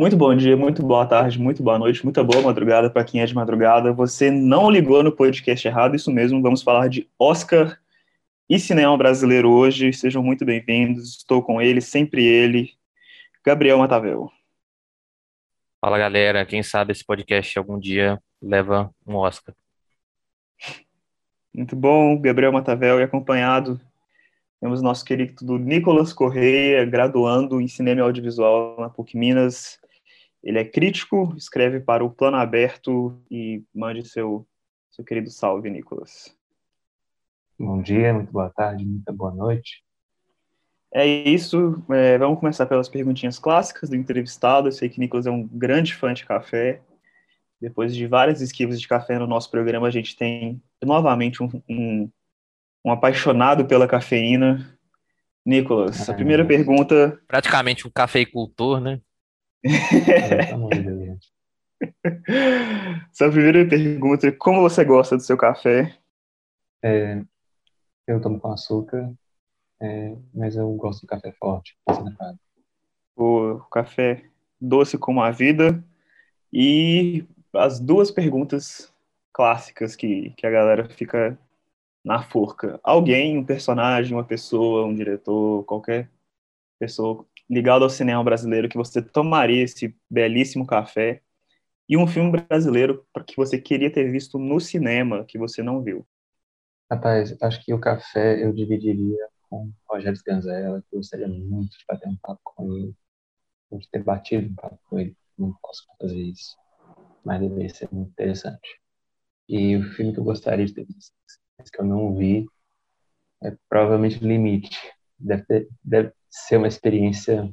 Muito bom dia, muito boa tarde, muito boa noite, muita boa madrugada para quem é de madrugada. Você não ligou no podcast errado, isso mesmo. Vamos falar de Oscar e cinema brasileiro hoje. Sejam muito bem-vindos. Estou com ele, sempre ele, Gabriel Matavel. Fala galera, quem sabe esse podcast algum dia leva um Oscar. Muito bom, Gabriel Matavel e acompanhado temos nosso querido Nicolas Correia, graduando em cinema e audiovisual na PUC Minas. Ele é crítico, escreve para o Plano Aberto e mande seu, seu querido salve, Nicolas. Bom dia, muito boa tarde, muita boa noite. É isso, é, vamos começar pelas perguntinhas clássicas do entrevistado. Eu sei que Nicolas é um grande fã de café. Depois de várias esquivas de café no nosso programa, a gente tem novamente um, um, um apaixonado pela cafeína. Nicolas, a primeira pergunta. Praticamente um cafeicultor, né? Sua primeira pergunta é como você gosta do seu café? É, eu tomo com açúcar, é, mas eu gosto do café forte, O café doce como a vida e as duas perguntas clássicas que, que a galera fica na forca. Alguém, um personagem, uma pessoa, um diretor, qualquer pessoa ligado ao cinema brasileiro que você tomaria esse belíssimo café e um filme brasileiro que você queria ter visto no cinema que você não viu? Rapaz, acho que o café eu dividiria com o Rogério Sganzella, que eu gostaria muito de bater um papo com ele, de ter batido um papo com ele, não posso fazer isso, mas deveria ser muito interessante. E o filme que eu gostaria de ter visto, que eu não vi, é provavelmente Limite. Deve, ter, deve ser uma experiência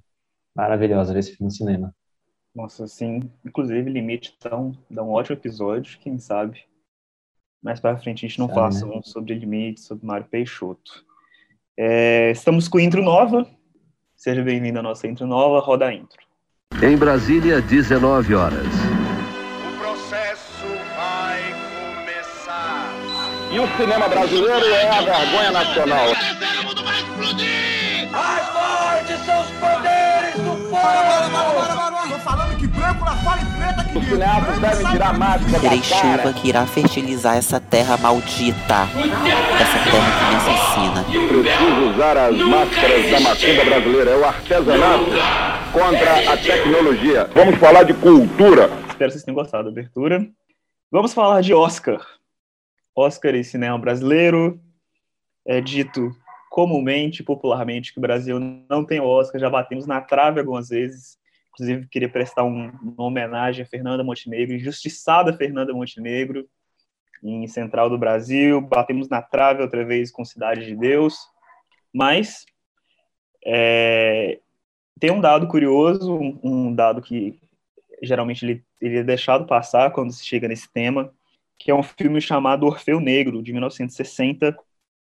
maravilhosa ver esse filme no cinema. Nossa, sim. Inclusive, Limite então, dá um ótimo episódio, quem sabe. Mais para frente a gente não faça né? um sobre Limite, sobre Mário Peixoto. É, estamos com intro nova. Seja bem-vindo à nossa intro nova. Roda a intro. Em Brasília, 19 horas. O processo vai começar. E o cinema brasileiro é a vergonha nacional. Tô falando que branco lá fora e preta aqui Os cineastas devem tirar a máscara Terei da cara. chuva que irá fertilizar essa terra maldita. Essa terra que me assassina. Preciso usar as máscaras da macumba brasileira. É o artesanato contra a tecnologia. Vamos falar de cultura. Espero que vocês tenham gostado da abertura. Vamos falar de Oscar. Oscar e cinema brasileiro. É dito comumente, popularmente, que o Brasil não tem Oscar. Já batemos na trave algumas vezes. Inclusive, queria prestar um, uma homenagem a Fernanda Montenegro, injustiçada Fernanda Montenegro, em Central do Brasil. Batemos na trave outra vez com Cidade de Deus. Mas é, tem um dado curioso, um, um dado que geralmente ele, ele é deixado passar quando se chega nesse tema, que é um filme chamado Orfeu Negro, de 1960.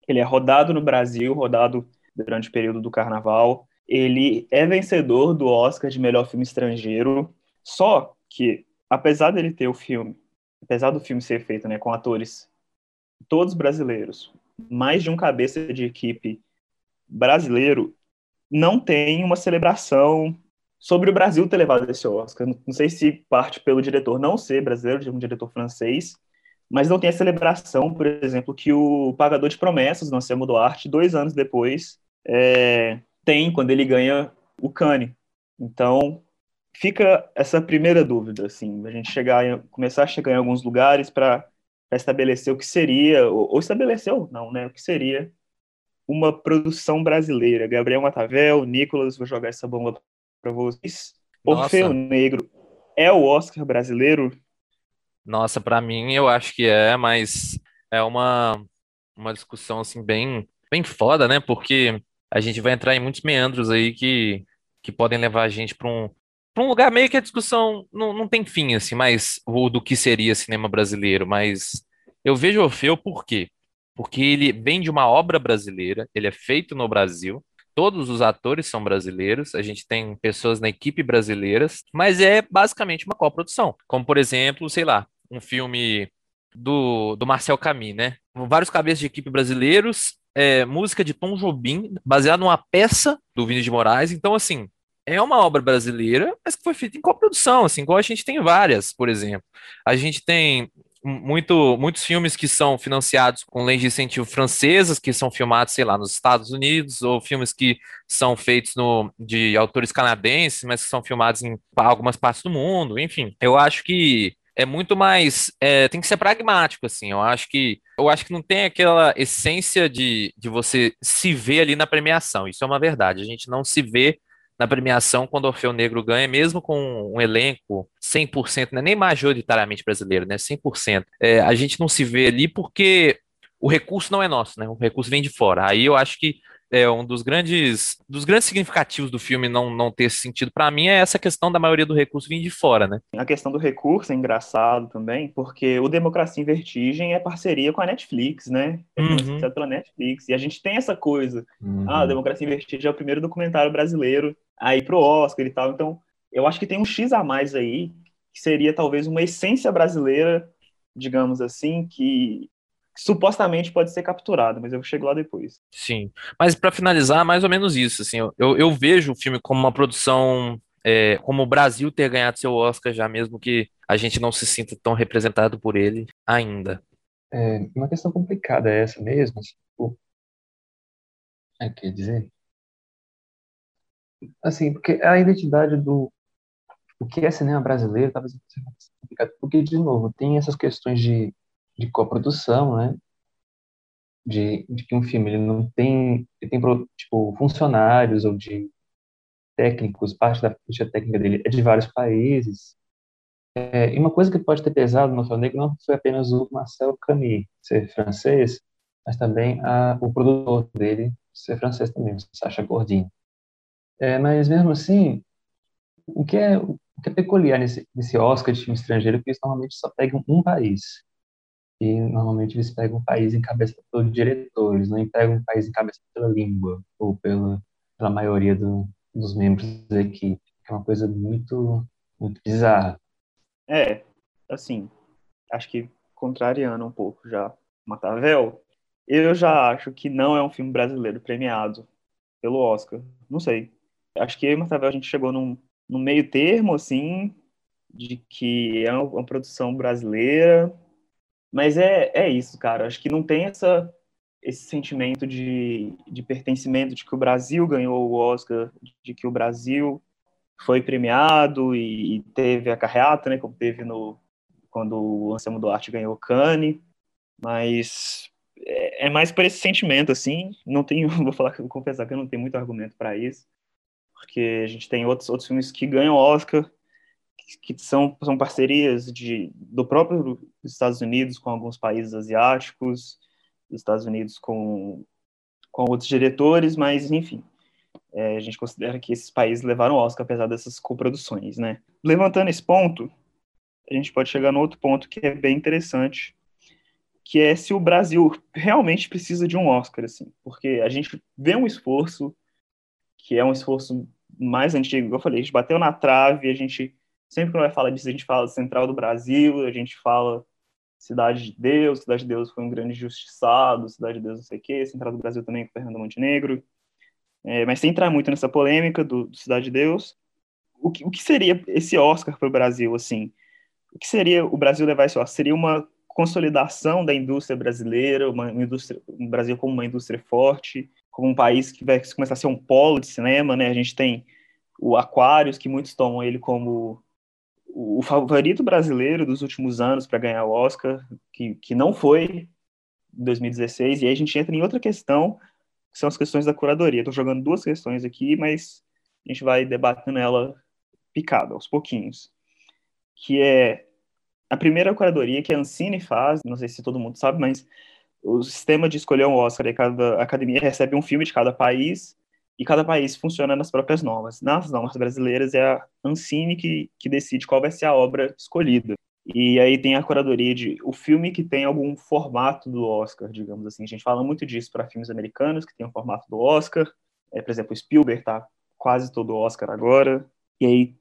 Ele é rodado no Brasil, rodado durante o período do Carnaval. Ele é vencedor do Oscar de melhor filme estrangeiro. Só que, apesar dele ter o filme, apesar do filme ser feito né, com atores todos brasileiros, mais de um cabeça de equipe brasileiro, não tem uma celebração sobre o Brasil ter levado esse Oscar. Não sei se parte pelo diretor não ser brasileiro, de um diretor francês, mas não tem a celebração, por exemplo, que o Pagador de Promessas, do Anselmo Duarte, dois anos depois, é, tem quando ele ganha o Cane. Então, fica essa primeira dúvida, assim, a gente chegar começar a chegar em alguns lugares para estabelecer o que seria, ou, ou estabeleceu, não, né, o que seria uma produção brasileira. Gabriel Matavel, Nicolas, vou jogar essa bomba para vocês. Nossa. Orfeu Negro é o Oscar brasileiro? Nossa, para mim eu acho que é, mas é uma, uma discussão assim bem, bem foda, né? Porque a gente vai entrar em muitos meandros aí que, que podem levar a gente para um, pra um lugar meio que a discussão não, não tem fim, assim, mas do que seria cinema brasileiro. Mas eu vejo Orfeu por quê? Porque ele vem de uma obra brasileira, ele é feito no Brasil, todos os atores são brasileiros, a gente tem pessoas na equipe brasileiras, mas é basicamente uma coprodução. Como, por exemplo, sei lá, um filme do, do Marcel Camus, né? Vários cabeças de equipe brasileiros, é, música de Tom Jobim, baseada numa peça do Vinícius de Moraes. Então, assim, é uma obra brasileira, mas que foi feita em coprodução, assim, igual a gente tem várias, por exemplo. A gente tem muito, muitos filmes que são financiados com leis de incentivo francesas, que são filmados, sei lá, nos Estados Unidos, ou filmes que são feitos no, de autores canadenses, mas que são filmados em algumas partes do mundo, enfim. Eu acho que é muito mais é, tem que ser pragmático assim eu acho que eu acho que não tem aquela essência de, de você se ver ali na premiação isso é uma verdade a gente não se vê na premiação quando o Orfeu Negro ganha, mesmo com um elenco 100%, né, nem majoritariamente brasileiro, né, 100%, é, a gente não se vê ali porque o recurso não é nosso, né, o recurso vem de fora. Aí eu acho que é um dos grandes dos grandes significativos do filme não, não ter sentido para mim é essa questão da maioria do recurso vir de fora, né? A questão do recurso é engraçado também, porque o Democracia em Vertigem é parceria com a Netflix, né? É uhum. pela Netflix. E a gente tem essa coisa. Uhum. Ah, Democracia em Vertigem é o primeiro documentário brasileiro aí pro Oscar e tal. Então, eu acho que tem um X a mais aí, que seria talvez uma essência brasileira, digamos assim, que supostamente pode ser capturado, mas eu chego lá depois. Sim, mas para finalizar, mais ou menos isso, assim, eu, eu vejo o filme como uma produção, é, como o Brasil ter ganhado seu Oscar já, mesmo que a gente não se sinta tão representado por ele ainda. É uma questão complicada é essa mesmo, assim, tipo, é, quer dizer, assim, porque a identidade do o que é cinema brasileiro talvez seja complicado, porque de novo tem essas questões de de coprodução, né? De, de que um filme ele não tem, ele tem tipo funcionários ou de técnicos, parte da ficha técnica dele é de vários países. É, e uma coisa que pode ter pesado no Negro não foi apenas o Marcel Camus ser francês, mas também a, o produtor dele ser francês também, Sacha Gordin. É, mas mesmo assim, o que é, o que é peculiar nesse, nesse Oscar de filme estrangeiro é que eles normalmente só pegam um país normalmente eles pegam um país encabeçado por diretores, não pegam um país encabeçado pela língua ou pela, pela maioria do, dos membros da equipe, é uma coisa muito, muito bizarra. É, assim, acho que contrariando um pouco já Matavel, eu já acho que não é um filme brasileiro premiado pelo Oscar. Não sei. Acho que eu e Matavel a gente chegou num, num meio termo, assim, de que é uma, uma produção brasileira, mas é, é isso, cara. Acho que não tem essa, esse sentimento de, de pertencimento, de que o Brasil ganhou o Oscar, de que o Brasil foi premiado e, e teve a carreata, né, como teve no quando o Anselmo Duarte ganhou o Cannes, mas é, é, mais por esse sentimento, assim, não tenho, vou falar, vou confessar que eu não tenho muito argumento para isso, porque a gente tem outros, outros filmes que ganham Oscar, que são, são parcerias de, do próprio Estados Unidos com alguns países asiáticos, dos Estados Unidos com, com outros diretores, mas, enfim, é, a gente considera que esses países levaram o Oscar, apesar dessas coproduções, né? Levantando esse ponto, a gente pode chegar no outro ponto que é bem interessante, que é se o Brasil realmente precisa de um Oscar, assim, porque a gente vê um esforço que é um esforço mais antigo, eu falei, a gente bateu na trave, a gente Sempre que vai falar disso, a gente fala Central do Brasil, a gente fala Cidade de Deus, Cidade de Deus foi um grande justiçado, Cidade de Deus não sei o quê, Central do Brasil também com Fernando Montenegro. É, mas sem entrar muito nessa polêmica do, do Cidade de Deus, o que, o que seria esse Oscar para o Brasil, assim? O que seria o Brasil levar esse Oscar? Seria uma consolidação da indústria brasileira, uma, indústria, um Brasil como uma indústria forte, como um país que vai começar a ser um polo de cinema, né? A gente tem o Aquarius, que muitos tomam ele como o favorito brasileiro dos últimos anos para ganhar o Oscar, que, que não foi em 2016, e aí a gente entra em outra questão, que são as questões da curadoria. Estou jogando duas questões aqui, mas a gente vai debatendo ela picada, aos pouquinhos. Que é a primeira curadoria que a Ancine faz, não sei se todo mundo sabe, mas o sistema de escolher um Oscar, e cada academia recebe um filme de cada país, e cada país funciona nas próprias normas. Nas normas brasileiras é a Ancine que, que decide qual vai ser a obra escolhida. E aí tem a curadoria de o filme que tem algum formato do Oscar, digamos assim. A gente fala muito disso para filmes americanos que tem o formato do Oscar. É, por exemplo, Spielberg tá quase todo Oscar agora. E aí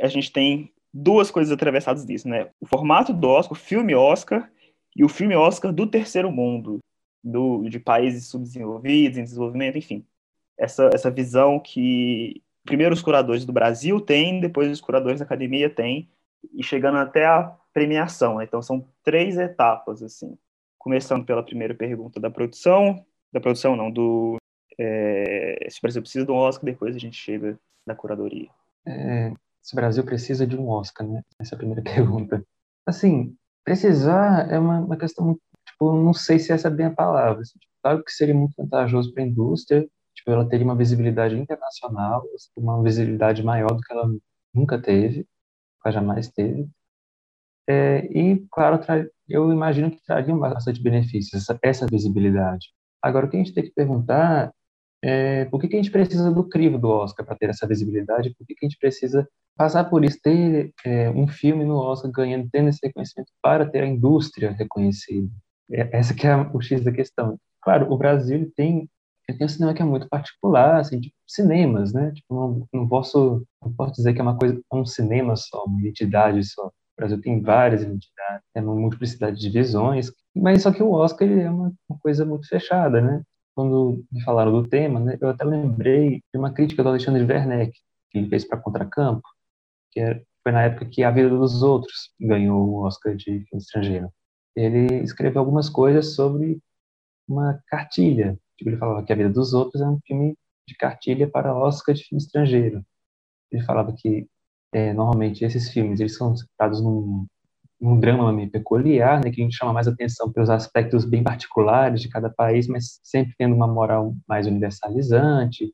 a gente tem duas coisas atravessadas disso, né? O formato do Oscar, o filme Oscar e o filme Oscar do terceiro mundo, do, de países subdesenvolvidos, em desenvolvimento, enfim essa, essa visão que primeiro os curadores do Brasil têm, depois os curadores da academia têm, e chegando até a premiação. Né? Então são três etapas, assim. Começando pela primeira pergunta da produção, da produção não, do é, se o Brasil precisa de um Oscar, depois a gente chega na curadoria. É, se o Brasil precisa de um Oscar, né? Essa é a primeira pergunta. Assim, precisar é uma, uma questão tipo, não sei se essa é bem a palavra. Assim, claro que seria muito vantajoso para a indústria, tipo, ela teria uma visibilidade internacional, uma visibilidade maior do que ela nunca teve, ela jamais teve. É, e, claro, eu imagino que traria bastante benefícios, essa, essa visibilidade. Agora, o que a gente tem que perguntar é, por que, que a gente precisa do crivo do Oscar para ter essa visibilidade? Por que, que a gente precisa passar por isso, ter é, um filme no Oscar ganhando, tendo esse reconhecimento para ter a indústria reconhecida? É, essa que é o X da questão. Claro, o Brasil tem, tem um cinema que é muito particular, assim, tipo, cinemas, né? Tipo, não, não, posso, não posso dizer que é uma coisa, um cinema só, uma identidade só. O Brasil tem várias identidades, é uma multiplicidade de visões, mas só que o Oscar ele é uma, uma coisa muito fechada, né? quando me falaram do tema, né, eu até lembrei de uma crítica do Alexandre Werneck, que ele fez para Contracampo, que é, foi na época que A Vida dos Outros ganhou o Oscar de filme estrangeiro. Ele escreveu algumas coisas sobre uma cartilha. Tipo, ele falava que A Vida dos Outros é um filme de cartilha para Oscar de filme estrangeiro. Ele falava que é, normalmente esses filmes eles são citados num um drama meio peculiar, né, que a gente chama mais atenção pelos aspectos bem particulares de cada país, mas sempre tendo uma moral mais universalizante.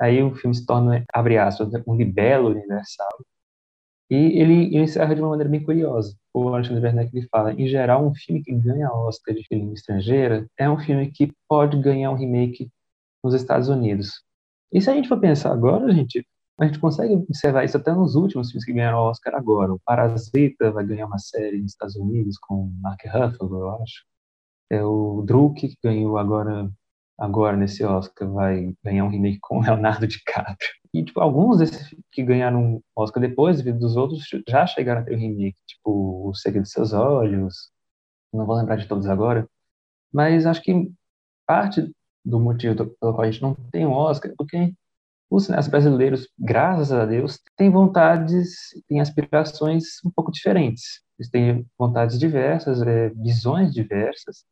Aí o filme se torna, abre aspas, um libelo universal. E ele, encerra de uma maneira bem curiosa. O Alexandre Werneck ele fala, em geral, um filme que ganha Oscar de filme estrangeira é um filme que pode ganhar um remake nos Estados Unidos. E se a gente for pensar agora, gente, a gente consegue observar isso até nos últimos filmes que ganharam Oscar agora. O Parasita vai ganhar uma série nos Estados Unidos com Mark Ruffalo, eu acho. É o Druk, que ganhou agora, agora nesse Oscar, vai ganhar um remake com Leonardo DiCaprio. E, tipo, alguns desses que ganharam Oscar depois dos outros já chegaram a ter o remake, tipo O Segredo de Seus Olhos, não vou lembrar de todos agora, mas acho que parte do motivo pelo qual a gente não tem um Oscar é porque os cineastas brasileiros, graças a Deus, têm vontades, têm aspirações um pouco diferentes. Eles têm vontades diversas, é, visões diversas,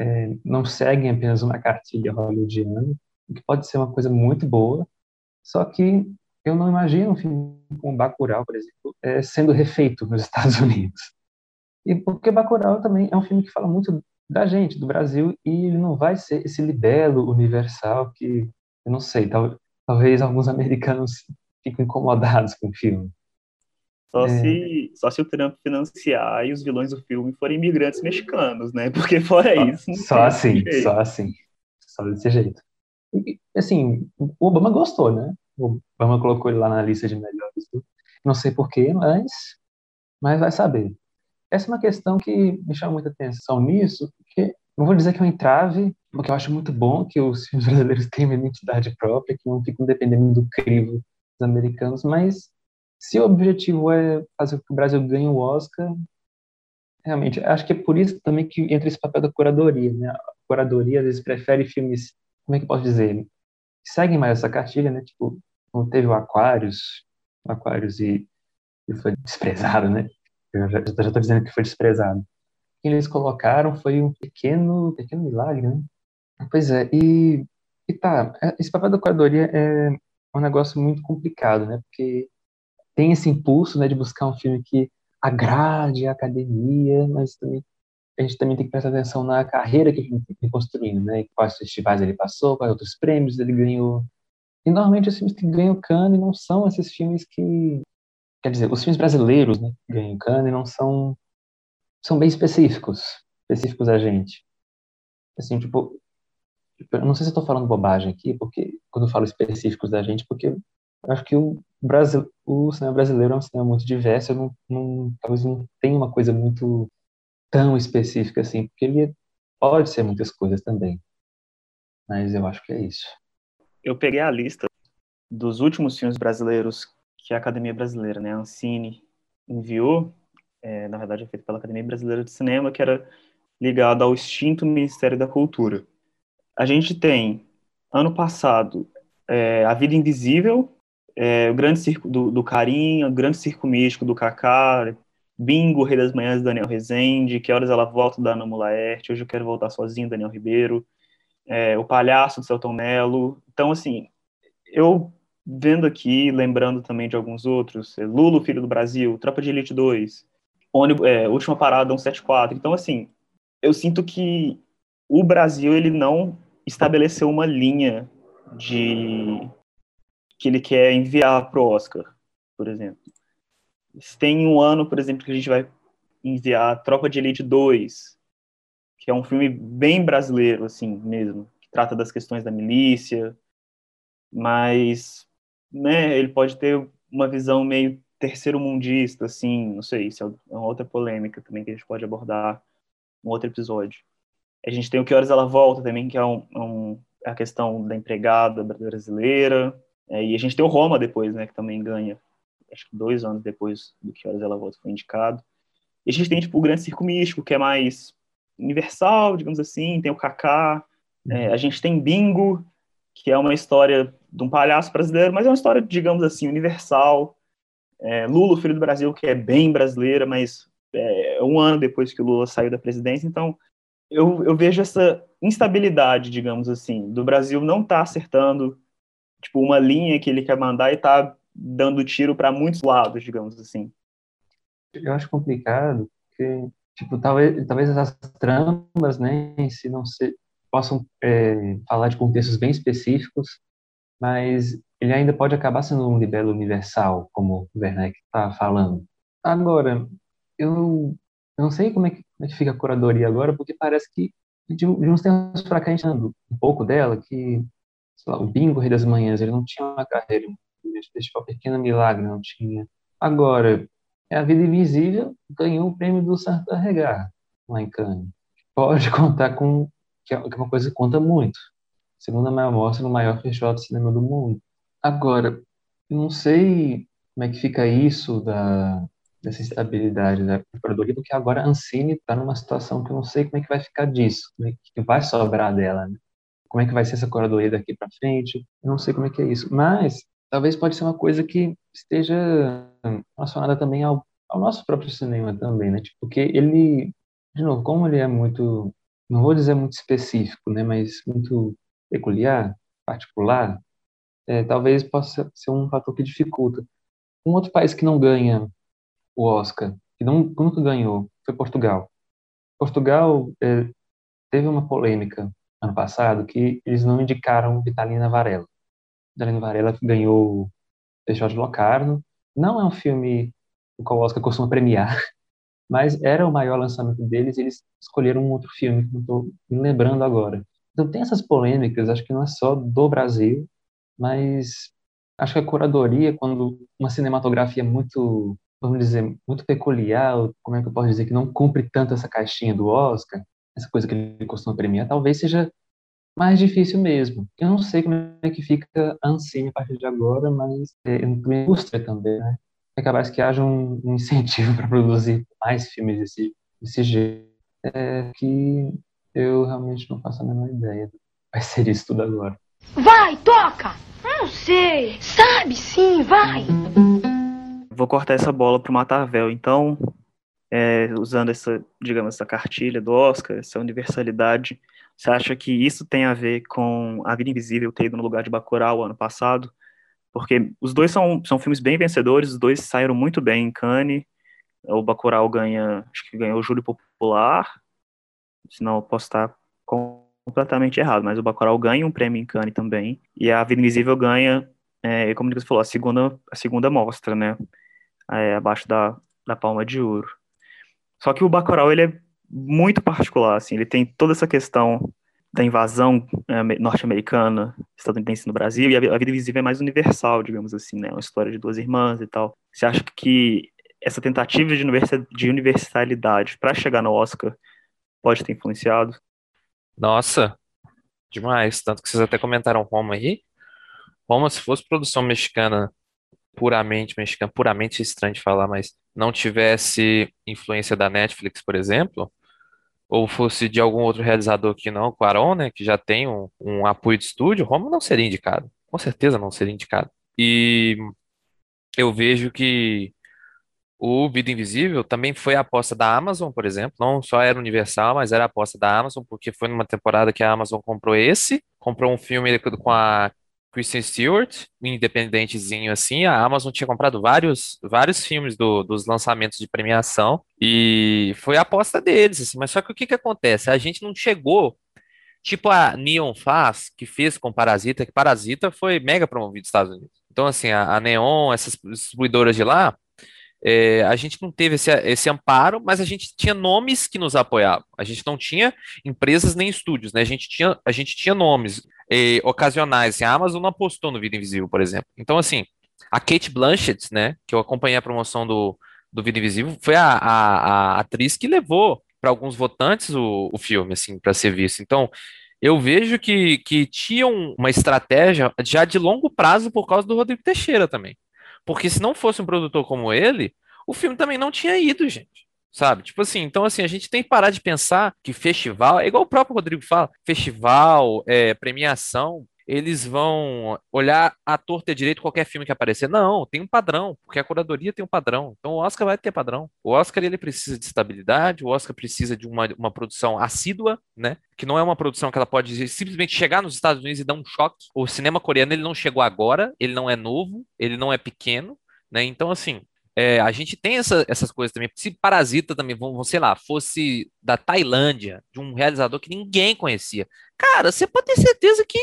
é, não seguem apenas uma cartilha hollywoodiana, o que pode ser uma coisa muito boa, só que eu não imagino um filme como Bacurau, por exemplo, é, sendo refeito nos Estados Unidos. E porque Bacurau também é um filme que fala muito da gente, do Brasil, e ele não vai ser esse libelo universal que, eu não sei, talvez talvez alguns americanos fiquem incomodados com o filme. Só, é... se, só se o Trump financiar e os vilões do filme forem imigrantes mexicanos, né? Porque fora só, isso. Só assim, jeito. só assim. Só desse jeito. E, assim, o Obama gostou, né? O Obama colocou ele lá na lista de melhores. Não sei porquê, mas, mas vai saber. Essa é uma questão que me chama muita atenção nisso, porque não vou dizer que é um entrave, porque eu acho muito bom que os filmes brasileiros tenham uma identidade própria, que não ficam dependendo do crivo dos americanos, mas se o objetivo é fazer com que o Brasil ganhe o Oscar, realmente, acho que é por isso também que entra esse papel da curadoria, né? A curadoria às vezes prefere filmes, como é que posso dizer, seguem mais essa cartilha, né? Tipo, como teve o Aquarius, o Aquarius e, e foi desprezado, né? Eu já estou dizendo que foi desprezado que eles colocaram foi um pequeno, pequeno milagre, né? Pois é, e, e tá, é, esse papel da curadoria é um negócio muito complicado, né? Porque tem esse impulso, né, de buscar um filme que agrade a academia, mas também a gente também tem que prestar atenção na carreira que a gente tem construindo, né? Quais festivais ele passou, quais outros prêmios ele ganhou. E normalmente os filmes que ganham Cannes não são esses filmes que, quer dizer, os filmes brasileiros, né, que ganham Cannes não são são bem específicos, específicos a gente. Assim, tipo, eu não sei se estou falando bobagem aqui, porque quando eu falo específicos da gente, porque acho que o Brasil, o cinema brasileiro é um cinema muito diverso, não, não, talvez não tenha uma coisa muito tão específica assim, porque ele pode ser muitas coisas também. Mas eu acho que é isso. Eu peguei a lista dos últimos filmes brasileiros que a Academia Brasileira, né, a Ancine, enviou é, na verdade é feito pela Academia Brasileira de Cinema, que era ligado ao extinto Ministério da Cultura. A gente tem, ano passado, é, A Vida Invisível, é, o Grande Circo do, do Carinha, o Grande Circo Místico do Kaká, Bingo, Rei das Manhãs, Daniel Rezende, Que Horas Ela Volta, da Ana Mulaerte, Hoje Eu Quero Voltar Sozinho, Daniel Ribeiro, é, O Palhaço, do Celton Mello. Então, assim, eu vendo aqui, lembrando também de alguns outros, é, Lulo, Filho do Brasil, Tropa de Elite 2, ônibus, é, Última Parada 174. Então, assim, eu sinto que o Brasil, ele não estabeleceu uma linha de que ele quer enviar para o Oscar, por exemplo. Tem um ano, por exemplo, que a gente vai enviar Tropa de Elite 2, que é um filme bem brasileiro, assim, mesmo, que trata das questões da milícia, mas, né, ele pode ter uma visão meio terceiro-mundista, assim, não sei, isso é uma outra polêmica também que a gente pode abordar um outro episódio. A gente tem o Que Horas Ela Volta também, que é um, um a questão da empregada brasileira, é, e a gente tem o Roma depois, né, que também ganha, acho que dois anos depois do Que Horas Ela Volta foi indicado. E a gente tem, tipo, o Grande Circo Místico, que é mais universal, digamos assim, tem o Kaká, é, a gente tem Bingo, que é uma história de um palhaço brasileiro, mas é uma história, digamos assim, universal. É, Lula, filho do Brasil, que é bem brasileira, mas é, um ano depois que o Lula saiu da presidência, então eu, eu vejo essa instabilidade, digamos assim, do Brasil não estar tá acertando tipo uma linha que ele quer mandar e tá dando tiro para muitos lados, digamos assim. Eu acho complicado porque tipo talvez talvez essas tramas, né, se não se possam é, falar de contextos bem específicos, mas ele ainda pode acabar sendo um libelo universal, como o Werneck está falando. Agora, eu, não sei como é, que, como é que fica a curadoria agora, porque parece que de, de uns tempos para cá, a gente um pouco dela, que lá, o Bingo Rei das Manhãs, ele não tinha uma carreira, uma pequena milagre, não tinha. Agora, é A Vida Invisível ganhou o prêmio do Santa Regar, lá em Cannes. Pode contar com, que é uma coisa que conta muito. Segunda maior mostra no maior festival de cinema do mundo. Agora, eu não sei como é que fica isso da, dessa instabilidade da curadoria, porque agora a Ancine está numa situação que eu não sei como é que vai ficar disso, como é que vai sobrar dela, né? Como é que vai ser essa curadoria daqui para frente, eu não sei como é que é isso, mas talvez pode ser uma coisa que esteja relacionada também ao, ao nosso próprio cinema também, né? Tipo, porque ele, de novo, como ele é muito, não vou dizer muito específico, né, mas muito peculiar, particular, é, talvez possa ser um fator que dificulta. Um outro país que não ganha o Oscar, que não, nunca ganhou, foi Portugal. Portugal é, teve uma polêmica ano passado que eles não indicaram Vitalina Varela. Vitalina Varela ganhou o de Locarno. Não é um filme o qual o Oscar costuma premiar, mas era o maior lançamento deles e eles escolheram um outro filme que não estou me lembrando agora. Então tem essas polêmicas, acho que não é só do Brasil, mas acho que a curadoria, quando uma cinematografia muito vamos dizer, muito peculiar, como é que eu posso dizer, que não cumpre tanto essa caixinha do Oscar, essa coisa que ele costuma premiar, talvez seja mais difícil mesmo. Eu não sei como é que fica a Ancine a partir de agora, mas é, a indústria também, né? É capaz que haja um, um incentivo para produzir mais filmes desse, desse jeito, é, que eu realmente não faço a menor ideia. Vai ser isso tudo agora. Vai, toca! Não sei. Sabe sim, vai! vou cortar essa bola para o Matavel. Então, é, usando essa, digamos, essa cartilha do Oscar, essa universalidade, você acha que isso tem a ver com A Vida Invisível ter ido no lugar de Bacurau ano passado? Porque os dois são, são filmes bem vencedores, os dois saíram muito bem em Cannes. O Bacurau ganha, acho que ganhou o Júri Popular, senão eu posso estar completamente errado, mas o Bacurau ganha um prêmio em Cannes também, e A Vida Invisível ganha, é, como você falou, a segunda, a segunda mostra, né? é, abaixo da, da palma de ouro. Só que o Bacurau, ele é muito particular, assim, ele tem toda essa questão da invasão é, norte-americana, estadunidense no Brasil, e a, vida invisível é mais universal, digamos assim, né, uma história de duas irmãs e tal. Você acha que essa tentativa de, de universalidade para chegar no Oscar pode ter influenciado? Nossa, demais. Tanto que vocês até comentaram Roma aí. Roma, se fosse produção mexicana puramente mexicano, puramente estranho de falar, mas não tivesse influência da Netflix, por exemplo, ou fosse de algum outro realizador que não, Quaron, né, que já tem um, um apoio de estúdio, Roma não seria indicado. Com certeza não seria indicado. E eu vejo que o Vida Invisível também foi a aposta da Amazon, por exemplo. Não só era Universal, mas era a aposta da Amazon, porque foi numa temporada que a Amazon comprou esse, comprou um filme com a Kristen Stewart, independentezinho assim. A Amazon tinha comprado vários, vários filmes do, dos lançamentos de premiação e foi a aposta deles, assim. Mas só que o que que acontece? A gente não chegou Tipo a Neon faz, que fez com Parasita, que Parasita foi mega promovido nos Estados Unidos. Então, assim, a, a Neon, essas distribuidoras de lá, é, a gente não teve esse, esse amparo, mas a gente tinha nomes que nos apoiavam. A gente não tinha empresas nem estúdios, né? A gente tinha, a gente tinha nomes é, ocasionais. Assim, a Amazon não apostou no Vida Invisível, por exemplo. Então, assim, a Kate Blanchett, né, que eu acompanhei a promoção do, do Vida Invisível, foi a, a, a atriz que levou para alguns votantes o, o filme, assim, para ser visto. Então, eu vejo que, que tinham uma estratégia já de longo prazo por causa do Rodrigo Teixeira também. Porque se não fosse um produtor como ele, o filme também não tinha ido, gente. Sabe? Tipo assim, então assim, a gente tem que parar de pensar que festival, é igual o próprio Rodrigo fala, festival, é, premiação, eles vão olhar a torta direito qualquer filme que aparecer. Não, tem um padrão, porque a curadoria tem um padrão. Então o Oscar vai ter padrão. O Oscar ele precisa de estabilidade, o Oscar precisa de uma, uma produção assídua, né? Que não é uma produção que ela pode simplesmente chegar nos Estados Unidos e dar um choque. O cinema coreano ele não chegou agora, ele não é novo, ele não é pequeno, né? Então assim, é, a gente tem essa, essas coisas também. Se Parasita também, vamos, sei lá, fosse da Tailândia, de um realizador que ninguém conhecia, cara, você pode ter certeza que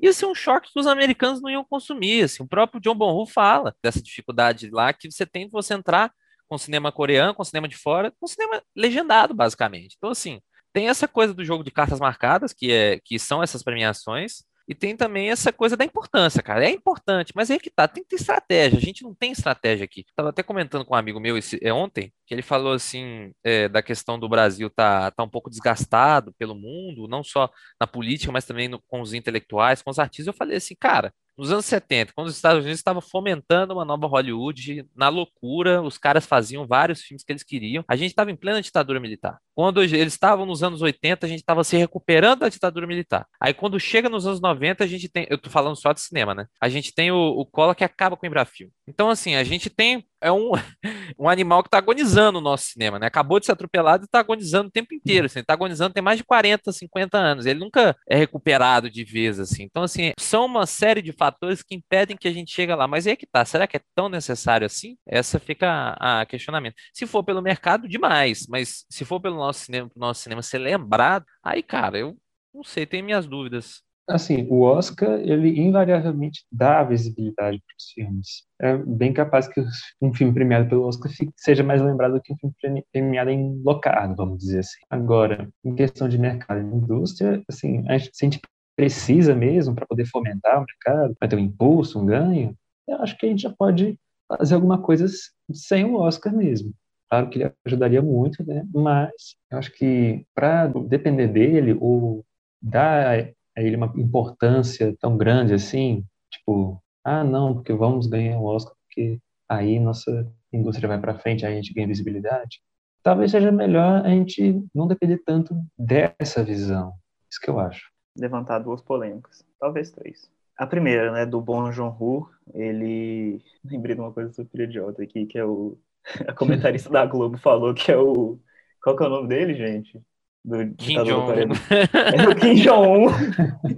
ia ser um choque que os americanos não iam consumir. Assim, o próprio John Bonhu fala dessa dificuldade lá que você tem de você entrar com cinema coreano, com cinema de fora, com cinema legendado, basicamente. Então, assim, tem essa coisa do jogo de cartas marcadas, que, é, que são essas premiações, e tem também essa coisa da importância, cara. É importante, mas é que tá, tem que ter estratégia. A gente não tem estratégia aqui. Tava até comentando com um amigo meu esse, é, ontem, que ele falou assim, é, da questão do Brasil tá, tá um pouco desgastado pelo mundo, não só na política, mas também no, com os intelectuais, com os artistas. Eu falei assim, cara, nos anos 70, quando os Estados Unidos estavam fomentando uma nova Hollywood, na loucura, os caras faziam vários filmes que eles queriam. A gente estava em plena ditadura militar. Quando eles estavam nos anos 80, a gente estava se recuperando da ditadura militar. Aí quando chega nos anos 90, a gente tem, eu tô falando só de cinema, né? A gente tem o, o Collor que acaba com o Embrafilme. Então assim, a gente tem é um, um animal que está agonizando no nosso cinema, né? Acabou de ser atropelado e está agonizando o tempo inteiro. Assim, está agonizando tem mais de 40, 50 anos. Ele nunca é recuperado de vez, assim. Então, assim, são uma série de fatores que impedem que a gente chegue lá. Mas aí é que tá. Será que é tão necessário assim? Essa fica a, questionamento. Se for pelo mercado, demais. Mas se for pelo nosso cinema, nosso cinema ser lembrado, aí, cara, eu não sei, tenho minhas dúvidas. Assim, o Oscar, ele invariavelmente dá visibilidade para os filmes. É bem capaz que um filme premiado pelo Oscar seja mais lembrado do que um filme premiado em Locarno, vamos dizer assim. Agora, em questão de mercado e indústria, assim, a gente, se a gente precisa mesmo para poder fomentar o mercado, para ter um impulso, um ganho, eu acho que a gente já pode fazer alguma coisa sem o Oscar mesmo. Claro que ele ajudaria muito, né? Mas eu acho que para depender dele, ou dar a ele uma importância tão grande assim, tipo, ah, não, porque vamos ganhar o Oscar, porque aí nossa indústria vai para frente, aí a gente ganha visibilidade. Talvez seja melhor a gente não depender tanto dessa visão. Isso que eu acho. Levantar duas polêmicas, talvez três. A primeira, né, do Bon Joon-ho, ele... Lembrei de uma coisa super idiota aqui, que é o... A comentarista da Globo falou que é o... Qual que é o nome dele, gente? Do Kim Jong-un. É o Kim Jong-un.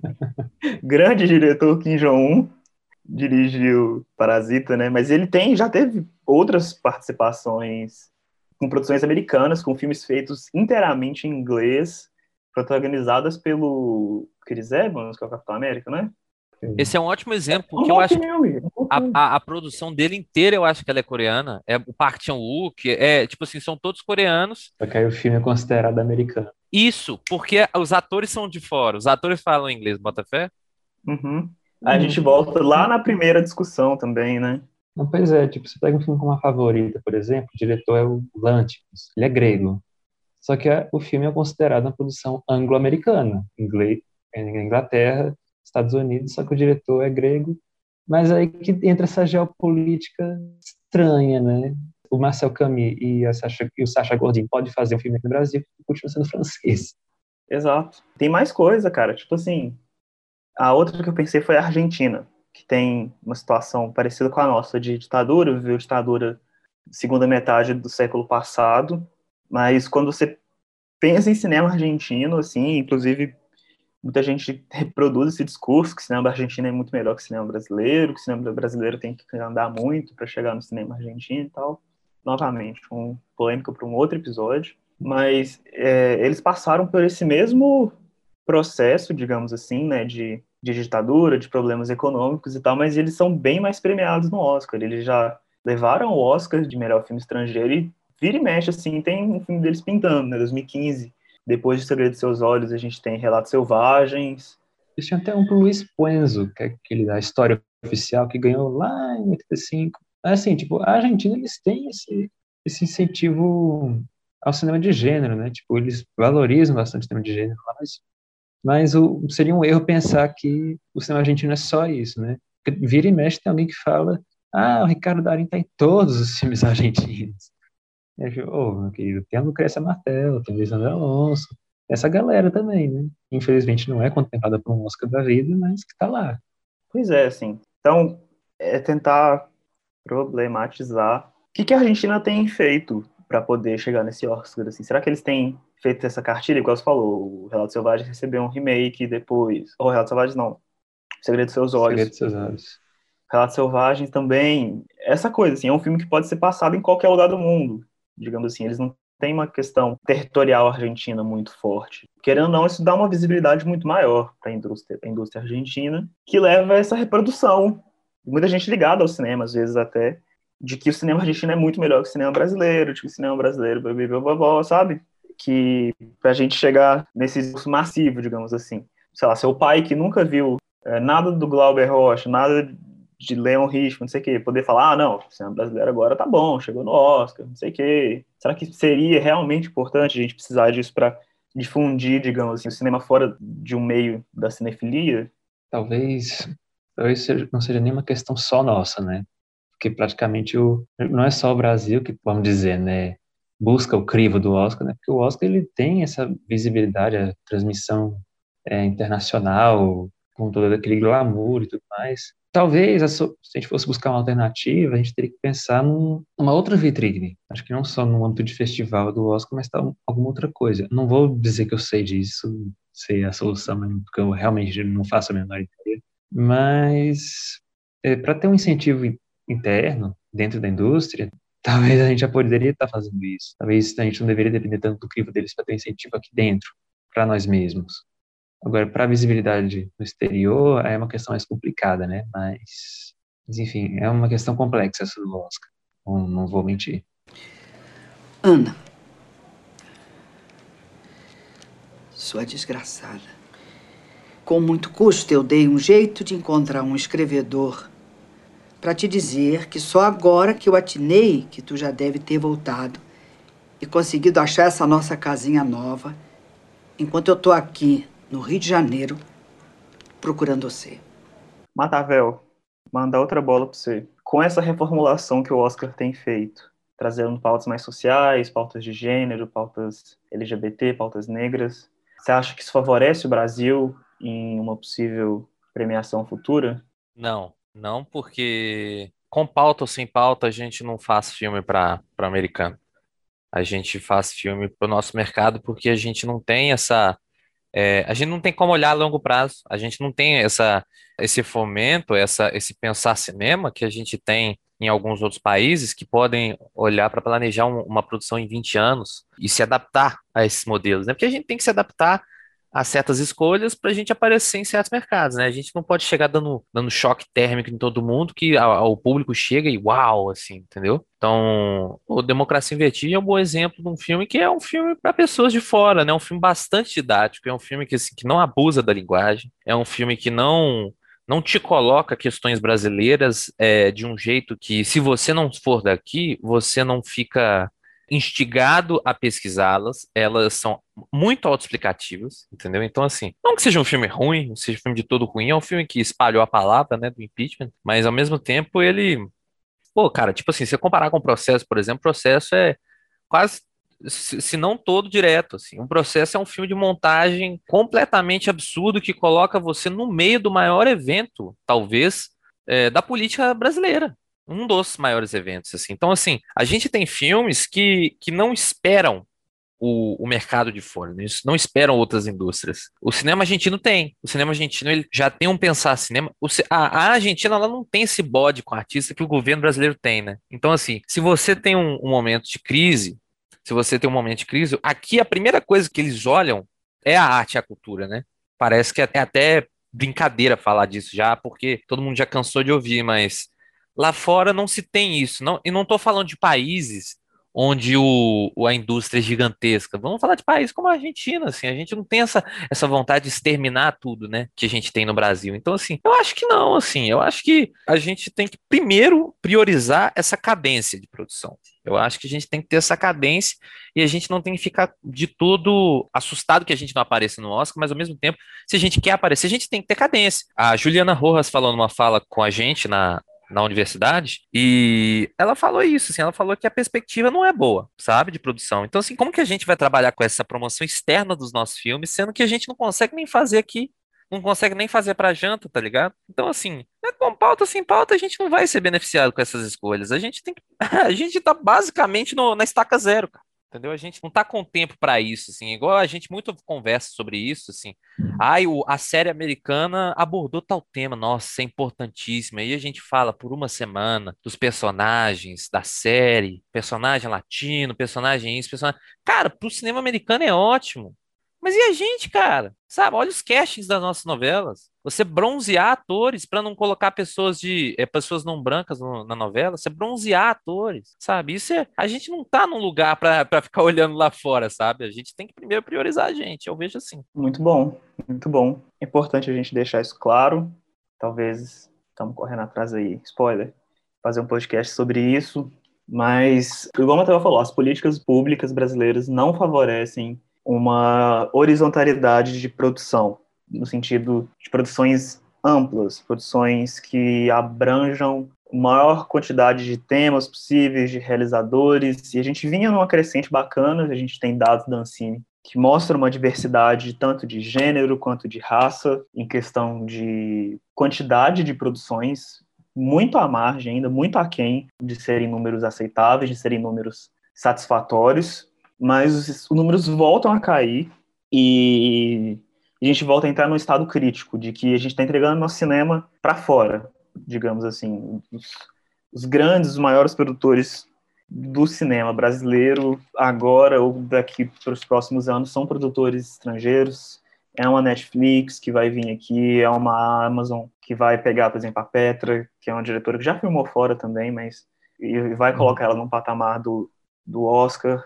Grande diretor Kim Jong-un. Dirigiu Parasita, né? Mas ele tem, já teve outras participações com produções americanas, com filmes feitos inteiramente em inglês, protagonizadas pelo Chris Evans, que é o Capitão América, né? Esse é um ótimo exemplo, porque eu acho que a, a, a, produção dele inteira, eu acho que ela é coreana. É o Park Chan-wook, é tipo assim, são todos coreanos. Só que aí o filme é considerado americano. Isso, porque os atores são de fora. Os atores falam inglês, bota fé? Uhum. Aí a gente volta lá na primeira discussão também, né? Não, pois é, tipo, você pega um filme como A Favorita, por exemplo, o diretor é o Lantimos, ele é grego. Só que o filme é considerado uma produção anglo-americana, inglês, Inglaterra, Estados Unidos, só que o diretor é grego, mas aí que entra essa geopolítica estranha, né? O Marcel Camus e, e o Sacha Gordin podem fazer um filme aqui no Brasil e continua sendo francês. Exato. Tem mais coisa, cara. Tipo assim, a outra que eu pensei foi a Argentina. que tem uma situação parecida com a nossa de ditadura, viveu ditadura segunda metade do século passado, mas quando você pensa em cinema argentino, assim, inclusive muita gente reproduz esse discurso que o cinema argentino é muito melhor que o cinema brasileiro, que o cinema brasileiro tem que andar muito para chegar no cinema argentino e tal. Novamente, um polêmico para um outro episódio, mas é, eles passaram por esse mesmo processo, digamos assim, né, de, de ditadura, de problemas econômicos e tal, mas eles são bem mais premiados no Oscar. Eles já levaram o Oscar de melhor filme estrangeiro e vira e mexe, assim, tem um filme deles pintando, né, 2015. Depois de Segredo de Seus Olhos, a gente tem Relatos Selvagens. Eles tinham até um pro Luiz Puenzo, que é aquele da história oficial, que ganhou lá em 85. Assim, tipo, a Argentina, eles têm esse, esse incentivo ao cinema de gênero, né? Tipo, eles valorizam bastante o cinema de gênero, mas, mas o, seria um erro pensar que o cinema argentino é só isso, né? Vira e mexe tem alguém que fala ah, o Ricardo Darín tá em todos os filmes argentinos. Eu oh, meu querido, tem a Lucrécia Martel, tem a Lisandra Alonso, essa galera também, né? Infelizmente não é contemplada por um Oscar da vida, mas que tá lá. Pois é, assim. Então, é tentar problematizar o que, que a Argentina tem feito para poder chegar nesse Oscar, assim. Será que eles têm feito essa cartilha, igual você falou, o Relato Selvagem recebeu um remake depois, ou Relato Selvagem não, Segredo dos Seus Olhos. Segredo dos Seus Olhos. Relatos Selvagens também, essa coisa, assim, é um filme que pode ser passado em qualquer lugar do mundo, digamos assim, eles não têm uma questão territorial argentina muito forte. Querendo ou não, isso dá uma visibilidade muito maior para a indústria, indústria argentina, que leva a essa reprodução. Muita gente ligada ao cinema, às vezes até, de que o cinema argentino é muito melhor que o cinema brasileiro, de que o cinema brasileiro, blá, blá, blá, blá, sabe? Que pra gente chegar nesse discurso massivo, digamos assim. Sei lá, seu pai que nunca viu é, nada do Glauber Rocha, nada de Leon Richman, não sei o quê, poder falar, ah, não, o cinema brasileiro agora tá bom, chegou no Oscar, não sei o quê. Será que seria realmente importante a gente precisar disso para difundir, digamos assim, o cinema fora de um meio da cinefilia? Talvez, talvez não seja nenhuma questão só nossa, né? Porque praticamente o, não é só o Brasil que, vamos dizer, né, busca o crivo do Oscar, né? Porque o Oscar ele tem essa visibilidade, a transmissão é, internacional, com todo aquele glamour e tudo mais. Talvez, se a gente fosse buscar uma alternativa, a gente teria que pensar num, numa outra vitrine. Acho que não só no âmbito de festival do Oscar, mas tá alguma outra coisa. Não vou dizer que eu sei disso, sei a solução, porque eu realmente não faço a menor ideia. Mas, é, para ter um incentivo interno dentro da indústria, talvez a gente já poderia estar fazendo isso. Talvez a gente não deveria depender tanto do crivo deles para ter incentivo aqui dentro, para nós mesmos. Agora, para visibilidade no exterior, é uma questão mais complicada, né? Mas, mas, enfim, é uma questão complexa essa do Oscar. Não, não vou mentir. Ana. Sua desgraçada. Com muito custo, eu dei um jeito de encontrar um escrevedor para te dizer que só agora que eu atinei que tu já deve ter voltado e conseguido achar essa nossa casinha nova, enquanto eu tô aqui no Rio de Janeiro, procurando você. Matavel, manda outra bola para você. Com essa reformulação que o Oscar tem feito, trazendo pautas mais sociais, pautas de gênero, pautas LGBT, pautas negras, você acha que isso favorece o Brasil em uma possível premiação futura? Não, não, porque com pauta ou sem pauta a gente não faz filme para americano. A gente faz filme para o nosso mercado porque a gente não tem essa é, a gente não tem como olhar a longo prazo, a gente não tem essa, esse fomento, essa, esse pensar cinema que a gente tem em alguns outros países que podem olhar para planejar um, uma produção em 20 anos e se adaptar a esses modelos, né? Porque a gente tem que se adaptar a certas escolhas para a gente aparecer em certos mercados, né? A gente não pode chegar dando, dando choque térmico em todo mundo que o público chega e uau, assim, entendeu? Então, o Democracia em Vertigem é um bom exemplo de um filme que é um filme para pessoas de fora, né? Um filme bastante didático, é um filme que, assim, que não abusa da linguagem, é um filme que não não te coloca questões brasileiras é, de um jeito que, se você não for daqui, você não fica instigado a pesquisá-las, elas são muito autoexplicativas, entendeu? Então, assim, não que seja um filme ruim, não seja um filme de todo ruim, é um filme que espalhou a palavra, né, do impeachment, mas ao mesmo tempo ele. Pô, cara, tipo assim, se você comparar com o processo, por exemplo, o processo é quase se não todo direto, assim. Um processo é um filme de montagem completamente absurdo que coloca você no meio do maior evento, talvez, é, da política brasileira. Um dos maiores eventos, assim. Então, assim, a gente tem filmes que, que não esperam o, o, mercado de fora, né? não esperam outras indústrias. O cinema argentino tem. O cinema argentino ele já tem um pensar cinema. O, a, a, Argentina ela não tem esse bode com artista que o governo brasileiro tem, né? Então, assim, se você tem um, um momento de crise, se você tem um momento de crise, aqui a primeira coisa que eles olham é a arte e a cultura, né? Parece que é até brincadeira falar disso já, porque todo mundo já cansou de ouvir, mas lá fora não se tem isso. Não, e não estou falando de países onde o, a indústria é gigantesca. Vamos falar de países como a Argentina, assim, a gente não tem essa, essa vontade de exterminar tudo, né, que a gente tem no Brasil. Então, assim, eu acho que não, assim, eu acho que a gente tem que primeiro priorizar essa cadência de produção. Eu acho que a gente tem que ter essa cadência e a gente não tem que ficar de tudo assustado que a gente não apareça no Oscar, mas ao mesmo tempo, se a gente quer aparecer, a gente tem que ter cadência. A Juliana Rojas falou numa fala com a gente na, na universidade e ela falou isso, assim, ela falou que a perspectiva não é boa, sabe, de produção. Então, assim, como que a gente vai trabalhar com essa promoção externa dos nossos filmes, sendo que a gente não consegue nem fazer aqui, não consegue nem fazer para janta, tá ligado? Então, assim, né, com pauta sem pauta, a gente não vai ser beneficiado com essas escolhas. A gente tem que, a gente tá basicamente no, na estaca zero, cara entendeu? A gente não tá com tempo para isso, assim, igual a gente muito conversa sobre isso, assim. Ai, o, a série americana abordou tal tema, nossa, é importantíssimo. Aí a gente fala por uma semana dos personagens da série, personagem latino, personagem isso, personagem. Cara, pro cinema americano é ótimo. Mas e a gente, cara? Sabe, olha os castings das nossas novelas. Você bronzear atores para não colocar pessoas de é, pessoas não brancas no, na novela, você bronzear atores, sabe? Isso é, a gente não tá num lugar para ficar olhando lá fora, sabe? A gente tem que primeiro priorizar a gente, eu vejo assim. Muito bom, muito bom. É importante a gente deixar isso claro. Talvez estamos correndo atrás aí, spoiler, fazer um podcast sobre isso, mas igual o Matheus falou, as políticas públicas brasileiras não favorecem uma horizontalidade de produção, no sentido de produções amplas, produções que abranjam maior quantidade de temas possíveis, de realizadores, e a gente vinha numa crescente bacana, a gente tem dados da Ancine que mostram uma diversidade tanto de gênero quanto de raça, em questão de quantidade de produções, muito à margem ainda, muito aquém de serem números aceitáveis, de serem números satisfatórios, mas os, os números voltam a cair e a gente volta a entrar num estado crítico de que a gente está entregando nosso cinema para fora, digamos assim. Os, os, grandes, os maiores produtores do cinema brasileiro, agora ou daqui para os próximos anos, são produtores estrangeiros. É uma Netflix que vai vir aqui, é uma Amazon que vai pegar, por exemplo, a Petra, que é uma diretora que já filmou fora também, mas e vai uhum. colocar ela num patamar do, do Oscar.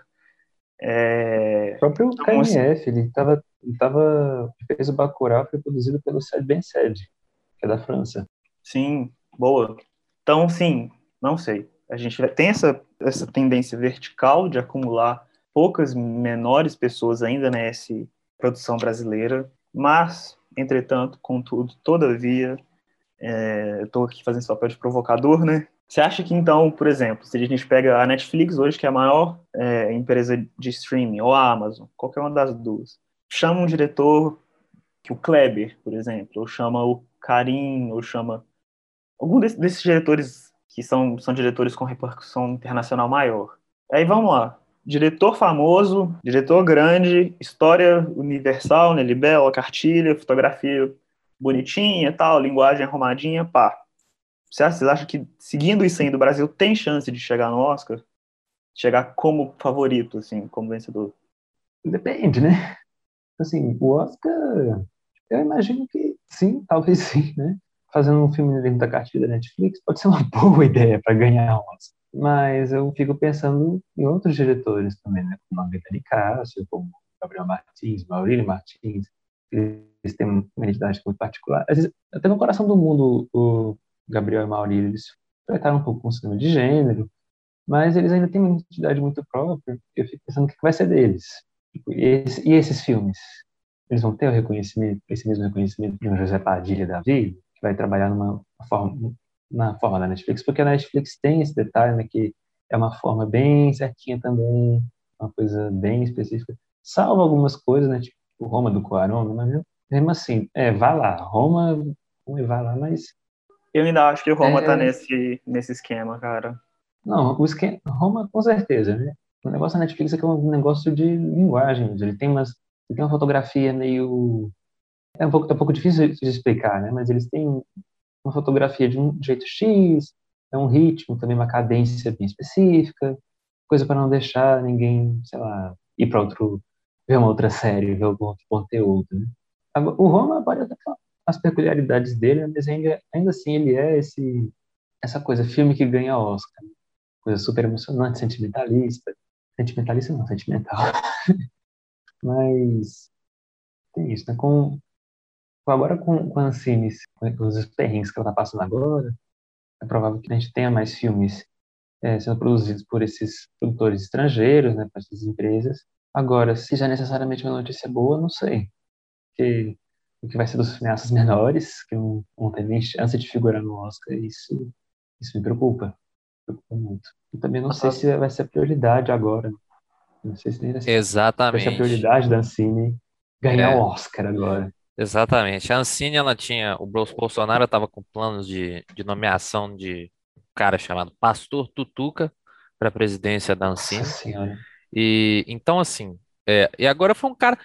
É... O próprio então, KMF, assim, ele tava, ele tava, fez o Bacurau, foi produzido pelo Sed Ben Sed, que é da França. Sim, boa. Então, sim, não sei. A gente tem essa, essa tendência vertical de acumular poucas menores pessoas ainda nessa produção brasileira, mas, entretanto, contudo, todavia, é, eu estou aqui fazendo esse papel de provocador, né? Você acha que então, por exemplo, se a gente pega a Netflix hoje, que é a maior é, empresa de streaming, ou a Amazon, qualquer uma das duas, chama um diretor que o Kleber, por exemplo, ou chama o Karim, ou chama algum desses, desses diretores que são, são diretores com repercussão internacional maior. Aí vamos lá, diretor famoso, diretor grande, história universal, né, libela, cartilha, fotografia bonitinha, tal, linguagem arrumadinha, pá vocês acham que, seguindo isso aí do Brasil, tem chance de chegar no Oscar? Chegar como favorito, assim, como vencedor? Depende, né? Assim, o Oscar, eu imagino que sim, talvez sim, né? Fazendo um filme dentro da cartilha da Netflix pode ser uma boa ideia para ganhar o Oscar. Mas eu fico pensando em outros diretores também, né? Como a Rita Cássio, como Gabriel Martins, Maurílio Martins, eles têm uma identidade muito particular. Às vezes, até no coração do mundo, o Gabriel e Maurílio, eles trataram um pouco com o cinema de gênero, mas eles ainda têm uma identidade muito própria. Eu fico pensando o que vai ser deles. Tipo, e, esse, e, esses filmes? Eles vão ter o reconhecimento, esse mesmo reconhecimento de um José Padilha da vida, que vai trabalhar numa forma, na forma da Netflix, porque a Netflix tem esse detalhe, né, que é uma forma bem certinha também, uma coisa bem específica. Salva algumas coisas, né, tipo Roma do Cuarón, mas mesmo assim, é, vá lá, Roma, vai lá, mas Eu ainda acho que o Roma É. tá nesse, nesse esquema, cara. Não, o esquema, Roma com certeza, né? O negócio da Netflix é que é um negócio de linguagem. Ele tem umas, ele tem uma fotografia meio é um pouco, é um pouco difícil de explicar, né? Mas eles têm uma fotografia de um jeito X, é um ritmo, também uma cadência bem específica, coisa para não deixar ninguém, sei lá, ir para outro, ver uma outra série, ver algum outro conteúdo, né? O Roma pode até falar as peculiaridades dele, mas ainda, ainda assim ele é esse essa coisa, filme que ganha Oscar, coisa super emocionante, sentimentalista, sentimentalista não, sentimental, mas tem isso, né? Com, agora com, com a Ancine, com os perrengues que ela tá passando agora, é provável que a gente tenha mais filmes é, sendo produzidos por esses produtores estrangeiros, né, por essas empresas. Agora, se já é necessariamente uma notícia boa, não sei. Porque o que vai ser dos cineastas menores, que não, não tem nem chance de figurar no Oscar, isso, isso me preocupa. Me preocupa muito. E também não sei se vai ser a prioridade agora. Não sei se nem vai ser, vai ser a Exatamente. prioridade da Ancine ganhar É. o Oscar agora. Exatamente. A Ancine, ela tinha. O Bol- Bolsonaro estava com planos de, de nomeação de um cara chamado Pastor Tutuca para a presidência da Ancine. Nossa senhora. E então, assim, é, e agora foi um cara.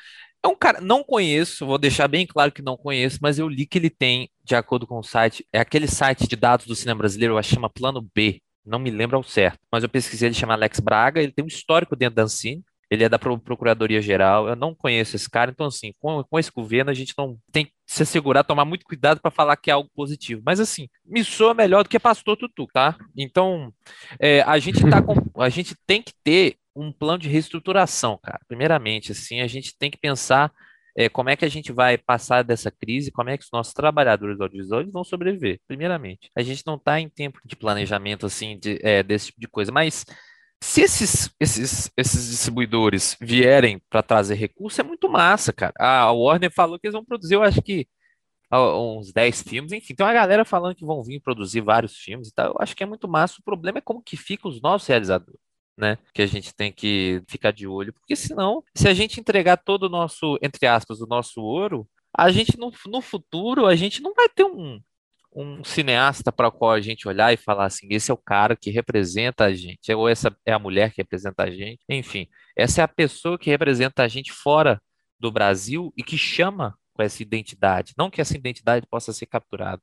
É um cara, não conheço, vou deixar bem claro que não conheço, mas eu li que ele tem, de acordo com o site, é aquele site de dados do cinema brasileiro, eu acho que chama Plano B, não me lembro ao certo, mas eu pesquisei, ele chama Alex Braga, ele tem um histórico dentro da Ancine, ele é da Pro- Procuradoria-Geral, eu não conheço esse cara, então, assim, com, com esse governo a gente não tem que se assegurar, tomar muito cuidado para falar que é algo positivo, mas, assim, me soa melhor do que Pastor Tutu, tá? Então, é, a gente tá com, a gente tem que ter um plano de reestruturação, cara. Primeiramente, assim, a gente tem que pensar é, como é que a gente vai passar dessa crise, como é que os nossos trabalhadores audiovisuais vão sobreviver. Primeiramente, a gente não está em tempo de planejamento assim de, é, desse tipo de coisa, mas se esses, esses, esses distribuidores vierem para trazer recurso, é muito massa, cara. A Warner falou que eles vão produzir, eu acho que uns 10 filmes, enfim, tem uma galera falando que vão vir produzir vários filmes e tal. Eu acho que é muito massa. O problema é como que ficam os nossos realizadores né? Que a gente tem que ficar de olho, porque senão, se a gente entregar todo o nosso, entre aspas, o nosso ouro, a gente no, no futuro, a gente não vai ter um, um cineasta para o qual a gente olhar e falar assim, esse é o cara que representa a gente, ou essa é a mulher que representa a gente, enfim, essa é a pessoa que representa a gente fora do Brasil e que chama com essa identidade. Não que essa identidade possa ser capturada,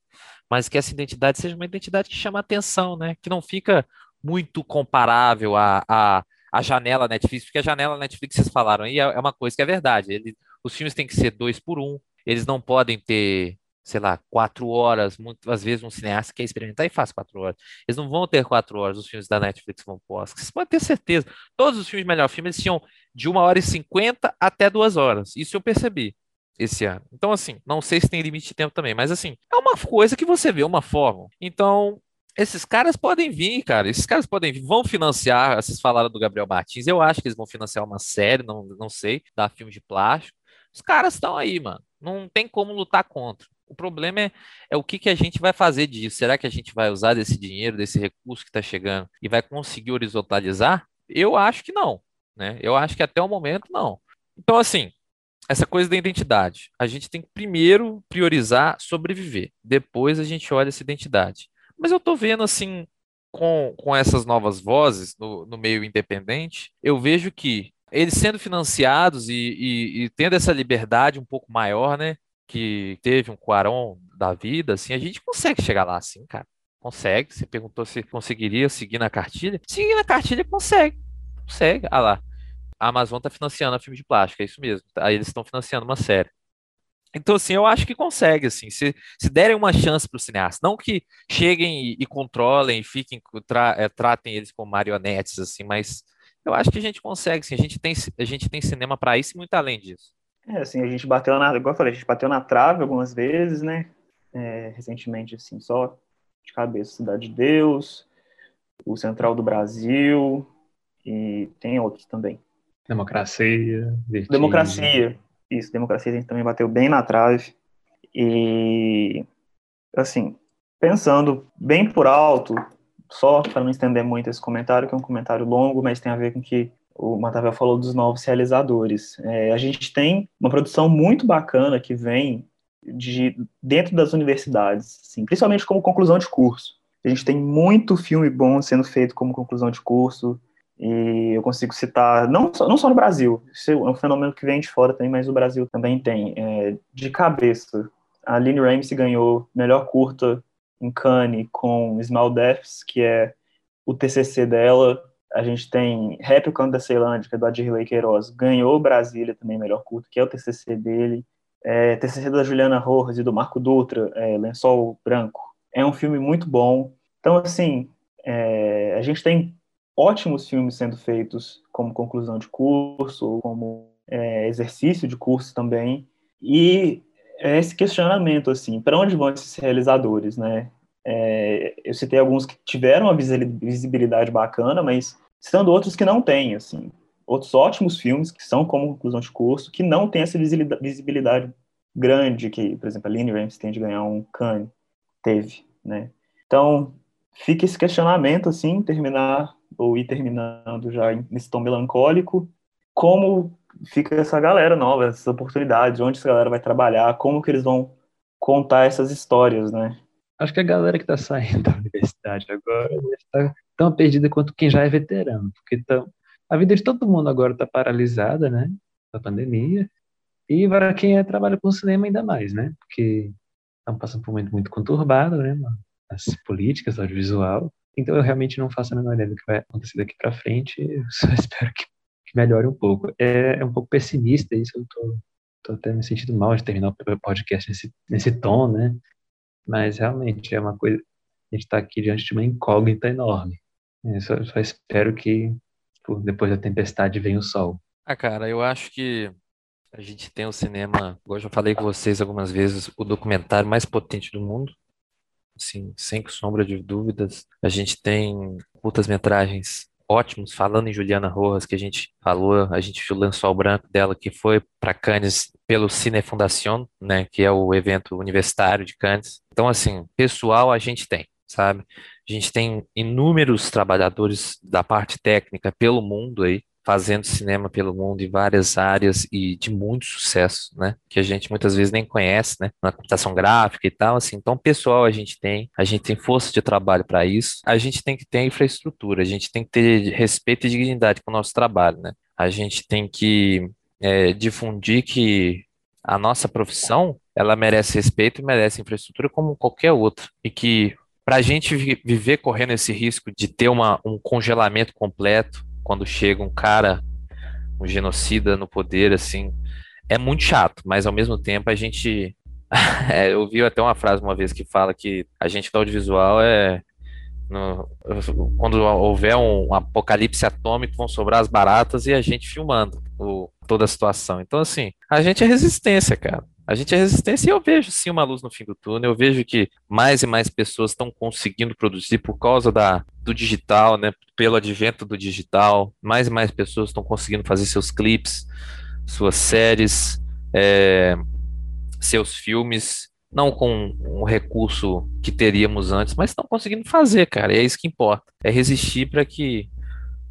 mas que essa identidade seja uma identidade que chama atenção, né? Que não fica muito comparável à, à, à janela Netflix, porque a janela Netflix, vocês falaram aí, é é uma coisa que é verdade. Ele, os filmes têm que ser dois por um, eles não podem ter, sei lá, quatro horas. Muitas vezes um cineasta quer experimentar e faz quatro horas. Eles não vão ter quatro horas, os filmes da Netflix vão Oscar. Vocês podem ter certeza. Todos os filmes de melhor filme, eles tinham de uma hora e cinquenta até duas horas. Isso eu percebi esse ano. Então, assim, não sei se tem limite de tempo também, mas assim, é uma coisa que você vê, uma forma. Então, esses caras podem vir, cara. Esses caras podem vir, vão financiar. Vocês falaram do Gabriel Martins. Eu acho que eles vão financiar uma série, não, não sei, da filme de plástico. Os caras estão aí, mano. Não tem como lutar contra. O problema é, é o que, que a gente vai fazer disso. Será que a gente vai usar desse dinheiro, desse recurso que está chegando e vai conseguir horizontalizar? Eu acho que não. Né? Eu acho que até o momento não. Então, assim, essa coisa da identidade. A gente tem que primeiro priorizar sobreviver. Depois a gente olha essa identidade. Mas eu tô vendo assim, com, com essas novas vozes no, no meio independente, eu vejo que eles sendo financiados e, e, e tendo essa liberdade um pouco maior, né? Que teve um Quaron da vida, assim, a gente consegue chegar lá, assim, cara. Consegue. Você perguntou se conseguiria seguir na cartilha. Seguir na cartilha consegue. Consegue. Ah lá. A Amazon tá financiando a filme de plástico, é isso mesmo. Aí eles estão financiando uma série. Então, assim, eu acho que consegue, assim, se, se derem uma chance para o cineasta, não que cheguem e, e controlem e fiquem, tra, é, tratem eles como marionetes, assim, mas eu acho que a gente consegue, assim, a gente tem, a gente tem cinema para isso e muito além disso. É, assim, a gente bateu na, igual eu falei, a gente bateu na trave algumas vezes, né, é, recentemente, assim, só de cabeça, Cidade de Deus, o Central do Brasil, e tem outros também. Democracia, Vertigem. Democracia, isso, democracia a gente também bateu bem na trave. E, assim, pensando bem por alto, só para não estender muito esse comentário, que é um comentário longo, mas tem a ver com que o Matavel falou dos novos realizadores. É, a gente tem uma produção muito bacana que vem de dentro das universidades, assim, principalmente como conclusão de curso. A gente tem muito filme bom sendo feito como conclusão de curso, e eu consigo citar, não só, não só no Brasil, isso é um fenômeno que vem de fora também, mas o Brasil também tem. É, de cabeça, a Lynn Ramsey ganhou melhor curta em Cannes com Small Deaths, que é o TCC dela. A gente tem Rap o Canto da Ceilândia, que é do Adirley Queiroz, ganhou Brasília também melhor curta, que é o TCC dele. É, TCC da Juliana Rojas e do Marco Dutra, é, Lençol Branco. É um filme muito bom. Então, assim, é, a gente tem ótimos filmes sendo feitos como conclusão de curso, como é, exercício de curso também. E é esse questionamento, assim, para onde vão esses realizadores, né? É, eu citei alguns que tiveram uma visibilidade bacana, mas citando outros que não têm, assim. Outros ótimos filmes que são como conclusão de curso, que não têm essa visibilidade grande que, por exemplo, a Ramsey tem de ganhar um Cannes, teve, né? Então, fica esse questionamento, assim, terminar, ou ir terminando já nesse tom melancólico, como fica essa galera nova, essas oportunidades, onde essa galera vai trabalhar, como que eles vão contar essas histórias, né? Acho que a galera que está saindo da universidade agora está tão perdida quanto quem já é veterano, porque tão, a vida de todo mundo agora está paralisada, né, da pandemia, e para quem é, trabalha com cinema ainda mais, né, porque estão passando por um momento muito conturbado, né, as políticas, audiovisual, então eu realmente não faço a menor ideia do que vai acontecer daqui para frente, eu só espero que que melhore um pouco. É, é um pouco pessimista isso, eu tô, tô até me sentindo mal de terminar o podcast nesse, nesse tom, né? Mas realmente é uma coisa, a gente está aqui diante de uma incógnita enorme. Eu só, só espero que tipo, depois da tempestade venha o sol. Ah, cara, eu acho que a gente tem o cinema, igual eu falei com vocês algumas vezes, o documentário mais potente do mundo. Sem sombra de dúvidas. A gente tem curtas-metragens ótimos, falando em Juliana Rojas, que a gente falou, a gente viu o lençol branco dela, que foi para Cannes pelo Cine Fundación, né, que é o evento universitário de Cannes. Então, assim, pessoal a gente tem, sabe? A gente tem inúmeros trabalhadores da parte técnica pelo mundo aí, fazendo cinema pelo mundo em várias áreas e de muito sucesso, né? Que a gente muitas vezes nem conhece, né? Na computação gráfica e tal, assim. Então, pessoal, a gente tem, a gente tem força de trabalho para isso. A gente tem que ter infraestrutura, a gente tem que ter respeito e dignidade com o nosso trabalho, né? A gente tem que é, difundir que a nossa profissão ela merece respeito e merece infraestrutura como qualquer outra e que para a gente viver correndo esse risco de ter uma, um congelamento completo quando chega um cara, um genocida no poder, assim, é muito chato, mas ao mesmo tempo a gente. é, eu vi até uma frase uma vez que fala que a gente do audiovisual é. No, quando houver um, um, apocalipse atômico, vão sobrar as baratas e a gente filmando o, toda a situação. Então, assim, a gente é resistência, cara. A gente é resistência e eu vejo sim uma luz no fim do túnel. Eu vejo que mais e mais pessoas estão conseguindo produzir por causa da, do digital, né? Pelo advento do digital, mais e mais pessoas estão conseguindo fazer seus clipes, suas séries, é, seus filmes, não com um recurso que teríamos antes, mas estão conseguindo fazer, cara. É isso que importa. É resistir para que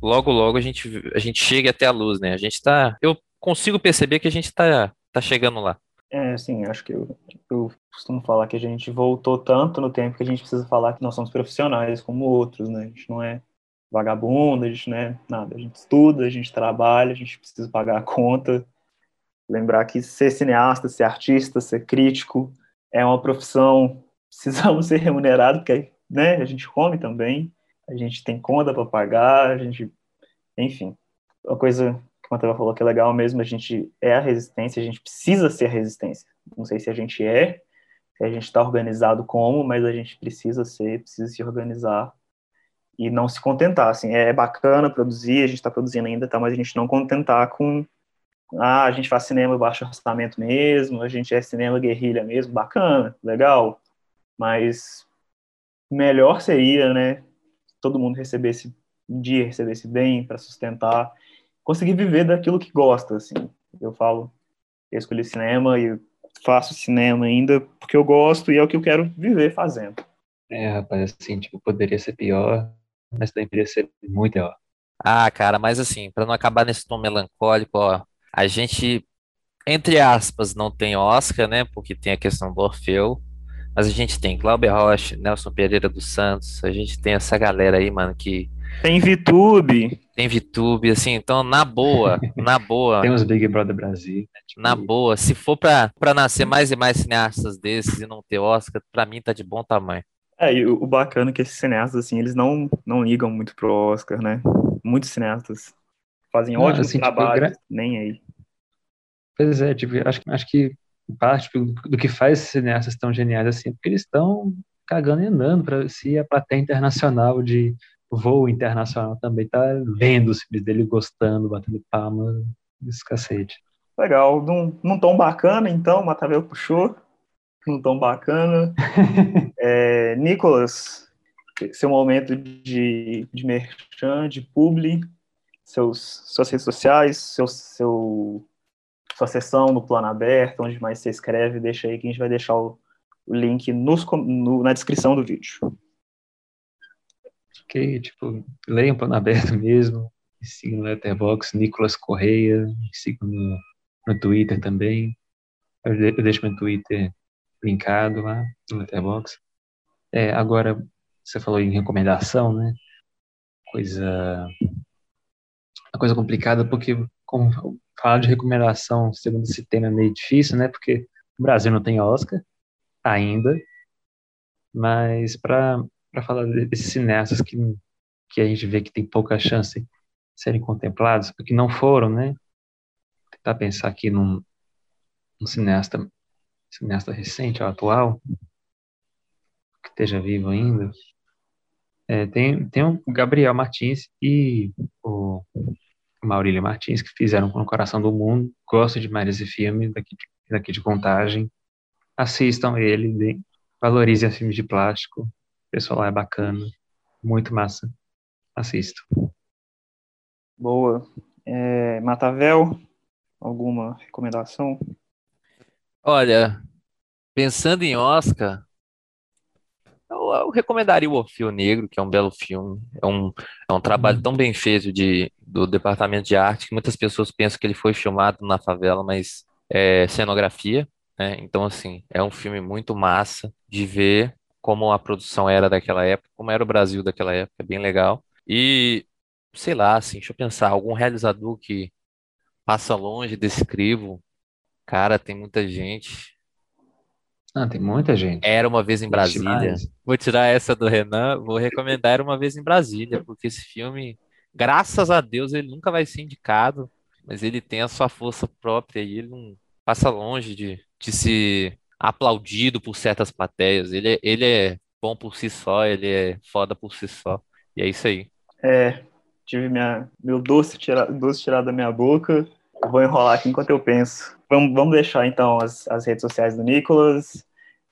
logo, logo a gente, a gente chegue até a luz, né? A gente tá. Eu consigo perceber que a gente tá, tá chegando lá. É, sim, acho que eu, eu costumo falar que a gente voltou tanto no tempo que a gente precisa falar que nós somos profissionais como outros, né? A gente não é vagabundo, a gente não é nada. A gente estuda, a gente trabalha, a gente precisa pagar a conta. Lembrar que ser cineasta, ser artista, ser crítico é uma profissão, precisamos ser remunerados, porque né, a gente come também, a gente tem conta para pagar, a gente. Enfim, uma coisa que o Matheus falou que é legal mesmo, a gente é a resistência, a gente precisa ser a resistência. Não sei se a gente é, se a gente está organizado como, mas a gente precisa ser, precisa se organizar e não se contentar. Assim, é bacana produzir, a gente está produzindo ainda, tá, mas a gente não contentar com ah, a gente faz cinema baixo orçamento mesmo, a gente é cinema guerrilha mesmo, bacana, legal, mas melhor seria, né, todo mundo recebesse um dia, recebesse bem para sustentar conseguir viver daquilo que gosta, assim. Eu falo, eu escolhi cinema e faço cinema ainda porque eu gosto e é o que eu quero viver fazendo. É, rapaz, assim, tipo, poderia ser pior, mas também poderia ser muito pior. Ah, cara, mas assim, para não acabar nesse tom melancólico, ó, a gente entre aspas, não tem Oscar, né? Porque tem a questão do Orfeu. Mas a gente tem Glauber Rocha, Nelson Pereira dos Santos, a gente tem essa galera aí, mano, que. Tem VTube. Tem VTube, assim, então, na boa, na boa. Tem os Big Brother Brasil. Né? Tipo... Na boa, se for pra, pra nascer mais e mais cineastas desses e não ter Oscar, pra mim tá de bom tamanho. É, e o bacana é que esses cineastas, assim, eles não, não ligam muito pro Oscar, né? Muitos cineastas fazem não, ótimos assim, trabalhos, tipo, nem aí. Pois é, tipo, acho, acho que parte do que faz esses cineastas tão geniais assim, porque eles estão cagando e andando para se a plateia internacional de voo internacional também tá vendo os filmes dele, gostando, batendo palma, esse cacete. Legal, num, num tom bacana, então, Matavel puxou, num tom bacana. é, Nicolas, seu momento de, de merchan, de publi, seus, suas redes sociais, seu, seu sua sessão no plano aberto, onde mais você escreve, deixa aí que a gente vai deixar o, o link nos, no, na descrição do vídeo. Ok, tipo, leiam plano aberto mesmo, me no Letterboxd, Nicolas Correia, me no, no Twitter também. Eu, eu deixo meu Twitter linkado lá no Letterboxd. É, agora, você falou em recomendação, né? Coisa. A coisa complicada, porque como falar de recomendação segundo esse tema é meio difícil, né? Porque o Brasil não tem Oscar ainda, mas para falar desses cineastas que, que a gente vê que tem pouca chance de serem contemplados, porque não foram, né? Tentar pensar aqui num, num cineasta, cineasta recente, ou atual, que esteja vivo ainda. É, tem, tem o Gabriel Martins e o Maurílio Martins, que fizeram No Coração do Mundo. Gosto demais desse filme, daqui, daqui de contagem. Assistam ele, valorizem filmes de plástico. O pessoal lá é bacana, muito massa. Assisto. Boa. É, Matavel, alguma recomendação? Olha, pensando em Oscar, eu, eu recomendaria o Orfeu Negro, que é um belo filme. É um, é um trabalho uhum. tão bem feito de, do departamento de arte que muitas pessoas pensam que ele foi filmado na favela, mas é cenografia. Né? Então, assim, é um filme muito massa de ver como a produção era daquela época, como era o Brasil daquela época, bem legal. E, sei lá, assim, deixa eu pensar, algum realizador que passa longe desse crivo, cara, tem muita gente. Ah, tem muita gente. Era uma vez em Brasília. Vou tirar essa do Renan, vou recomendar Era uma vez em Brasília, porque esse filme, graças a Deus, ele nunca vai ser indicado, mas ele tem a sua força própria e ele não passa longe de, de ser aplaudido por certas plateias. Ele, é, ele é bom por si só, ele é foda por si só. E é isso aí. É, tive minha, meu doce, tira, doce tirado da minha boca. vou enrolar aqui enquanto eu penso. Vamos, vamos deixar então as, as redes sociais do Nicolas,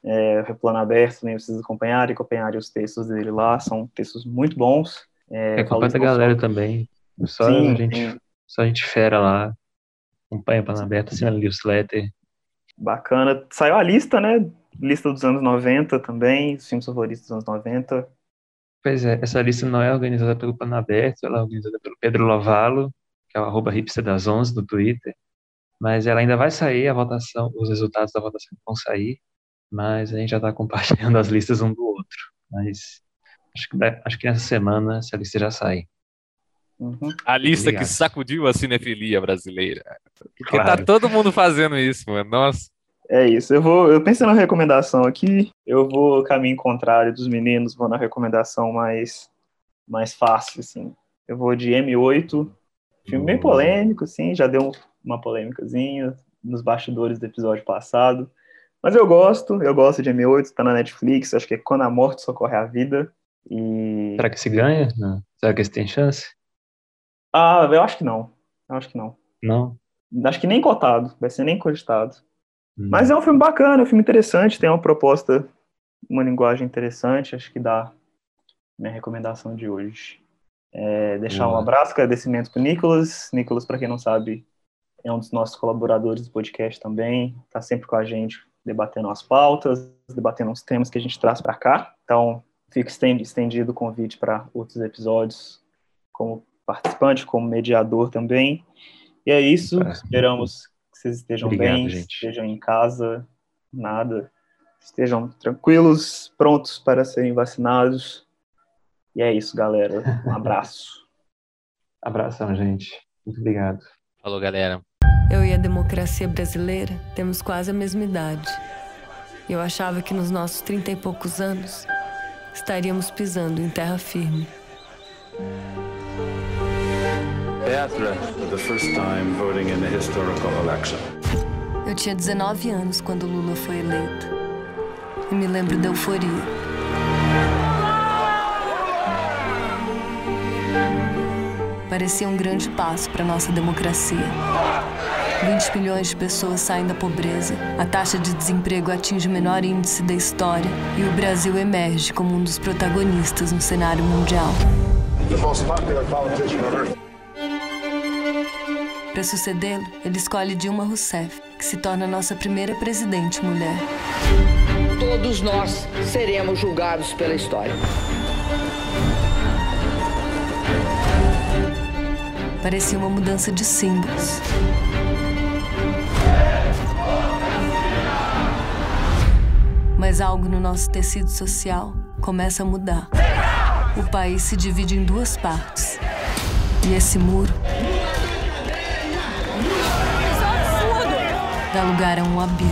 é, Replano Aberto, nem vocês acompanharem, acompanharem os textos dele lá, são textos muito bons. É, acompanha a galera só... também, só, sim, a gente, só a gente fera lá, acompanha Plano Aberto, assina a newsletter. Bacana, saiu a lista, né, lista dos anos 90 também, os filmes favoritos dos anos 90. Pois é, essa lista não é organizada pelo Plano Aberto, ela é organizada pelo Pedro Lovalo, que é o arroba das 11 no Twitter, mas ela ainda vai sair a votação, os resultados da votação vão sair, mas a gente já está compartilhando as listas um do outro. Mas acho que, acho que nessa semana essa lista já sai. Uhum. A lista Obrigado. que sacudiu a cinefilia brasileira. Porque tá claro. tá todo mundo fazendo isso, mano. Nossa. É isso. Eu vou. Eu pensei na recomendação aqui. Eu vou caminho contrário dos meninos, vou na recomendação mais, mais fácil, assim. Eu vou de M8, filme bem polêmico, assim, já deu uma polêmicazinha nos bastidores do episódio passado. Mas eu gosto, eu gosto de M8, tá na Netflix, acho que é Quando a Morte Socorre a Vida. E... Será que se ganha? Não. Será que esse tem chance? Ah, eu acho que não. Eu acho que não. Não? Acho que nem cotado, vai ser nem cogitado. Hum. Mas é um filme bacana, é um filme interessante, tem uma proposta, uma linguagem interessante, acho que dá minha recomendação de hoje. É, deixar um abraço, agradecimento para Nicolas. Nicolas, para quem não sabe, é um dos nossos colaboradores do podcast também, está sempre com a gente debatendo as pautas, debatendo os temas que a gente traz para cá. Então, fica estendido o convite para outros episódios como participante, como mediador também. E é isso, esperamos que Que vocês estejam Obrigado, bem, gente. estejam em casa, nada. Estejam tranquilos, prontos para serem vacinados. E é isso, galera. Um abraço. Abração, gente. Muito obrigado. Falou, galera. Eu e a democracia brasileira temos quase a mesma idade. Eu achava que nos nossos trinta e poucos anos estaríamos pisando em terra firme. Petra, the first time voting in a historical election. Eu tinha 19 anos quando Lula foi eleito. E me lembro da euforia. Parecia um grande passo para nossa democracia. 20 milhões de pessoas saem da pobreza, a taxa de desemprego atinge o menor índice da história e o Brasil emerge como um dos protagonistas no cenário mundial. Para sucedê-lo, ele escolhe Dilma Rousseff, que se torna nossa primeira presidente mulher. Todos nós seremos julgados pela história. Parecia uma mudança de símbolos. Mas algo no nosso tecido social começa a mudar. O país se divide em duas partes. E esse muro dá lugar a um abismo.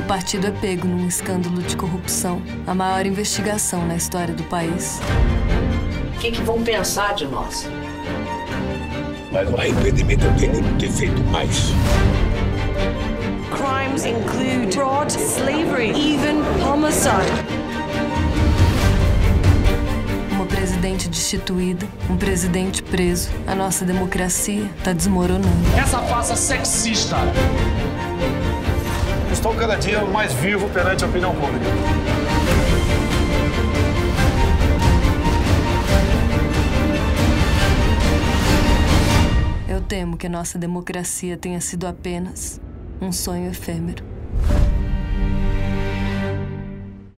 O partido é pego num escândalo de corrupção, a maior investigação na história do país. O que, que vão pensar de nós? Mas o arrependimento eu tenho de ter feito mais. Crimes include fraud, slavery, even homicide. Presidente destituída, um presidente preso. A nossa democracia está desmoronando. Essa farsa sexista. Estou cada dia mais vivo perante a opinião pública. Eu temo que a nossa democracia tenha sido apenas um sonho efêmero.